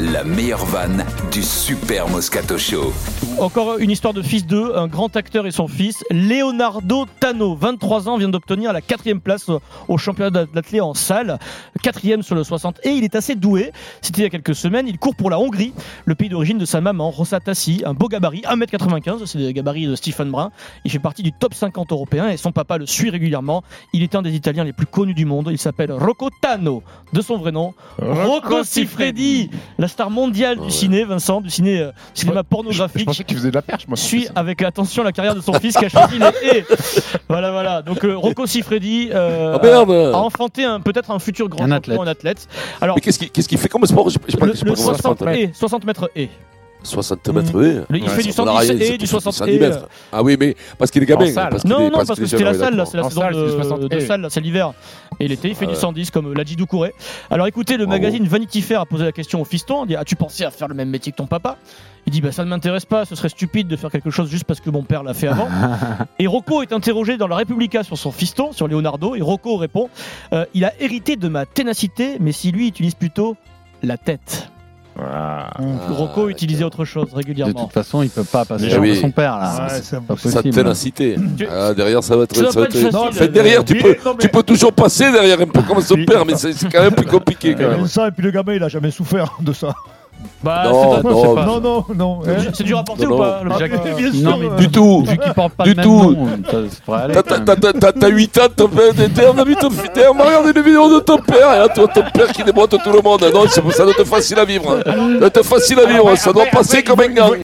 la meilleure vanne du Super Moscato Show. Encore une histoire de fils d'eux, un grand acteur et son fils, Leonardo Tano, 23 ans, vient d'obtenir la quatrième place au championnat d'athlète en salle, quatrième sur le 60, et il est assez doué. C'était il y a quelques semaines, il court pour la Hongrie, le pays d'origine de sa maman, Rosa Tassi, un beau gabarit, 1m95, c'est le gabarit de Stephen Brun. Il fait partie du top 50 européen et son papa le suit régulièrement. Il est un des Italiens les plus connus du monde, il s'appelle Rocco Tano, de son vrai nom, Rocco Siffredi, la star mondiale du ciné, Vincent, du ciné, euh, cinéma Je pornographique pensais que tu faisais de la perche, moi. suit avec attention la carrière de son fils qui a choisi les haies. Voilà, voilà. Donc euh, Rocco Siffredi euh, merde. a, a enfanté peut-être un futur grand Un athlète. un athlète. Alors, Mais qu'est-ce qu'il fait comme sport? J'ai j'ai pas le, j'ai le pas compris. 60, haies, 60 mètres haies. 60 mètres, oui. Le- il Ouais, fait du Ça, on 110 a rien, haies, c'est du plus 60 110 haies. mètres. Ah oui, mais parce qu'il est gamin. Parce Non, non, parce que c'était la salle, c'est la En saison salle, c'est de, 60 de haies. salle, c'est l'hiver. Et l'été, il fait du Ouais. 110 comme l'a dit Doucouré. Alors écoutez, le Bravo. magazine Vanity Fair a posé la question au fiston. Il dit As-tu pensé à faire le même métier que ton papa? Il dit bah, Ça ne m'intéresse pas, ce serait stupide de faire quelque chose juste parce que mon père l'a fait avant. et Rocco est interrogé dans la Repubblica sur son fiston, sur Leonardo. Et Rocco répond Euh, Il a hérité de ma ténacité, mais si lui utilise plutôt la tête. Voilà. Rocco utilisait autre chose De régulièrement. toute façon, il peut pas passer Mais oui. son père là. Ouais, c'est Pas Sa possible. ténacité. Tu- Ah, derrière, ça va être. Ça va pas être derrière, tu peux, non, mais- tu peux toujours passer derrière un peu comme son père, mais c'est c'est quand même plus compliqué quand même. Ça, et puis le gamin, il a jamais souffert de ça. Bah, Non, c'est pas- non, c'est Non, non, non. pas- hein. C'est dur à porter Non, ou pas non. le Ah, bien sûr, Non, mais euh, Du tout. Vu qu'il porte pas Du tout. aller. T'as- quand même. T'as t'as- t'as- t'as 8 ans, ton père, t'es- t'es- on a vu ton t'es- on a regardé les vidéos de ton père, et là, toi, ton père qui déboîte tout le monde. Non, c'est- ça doit être facile à vivre. Ça doit être facile à vivre, ça doit passer comme un veut-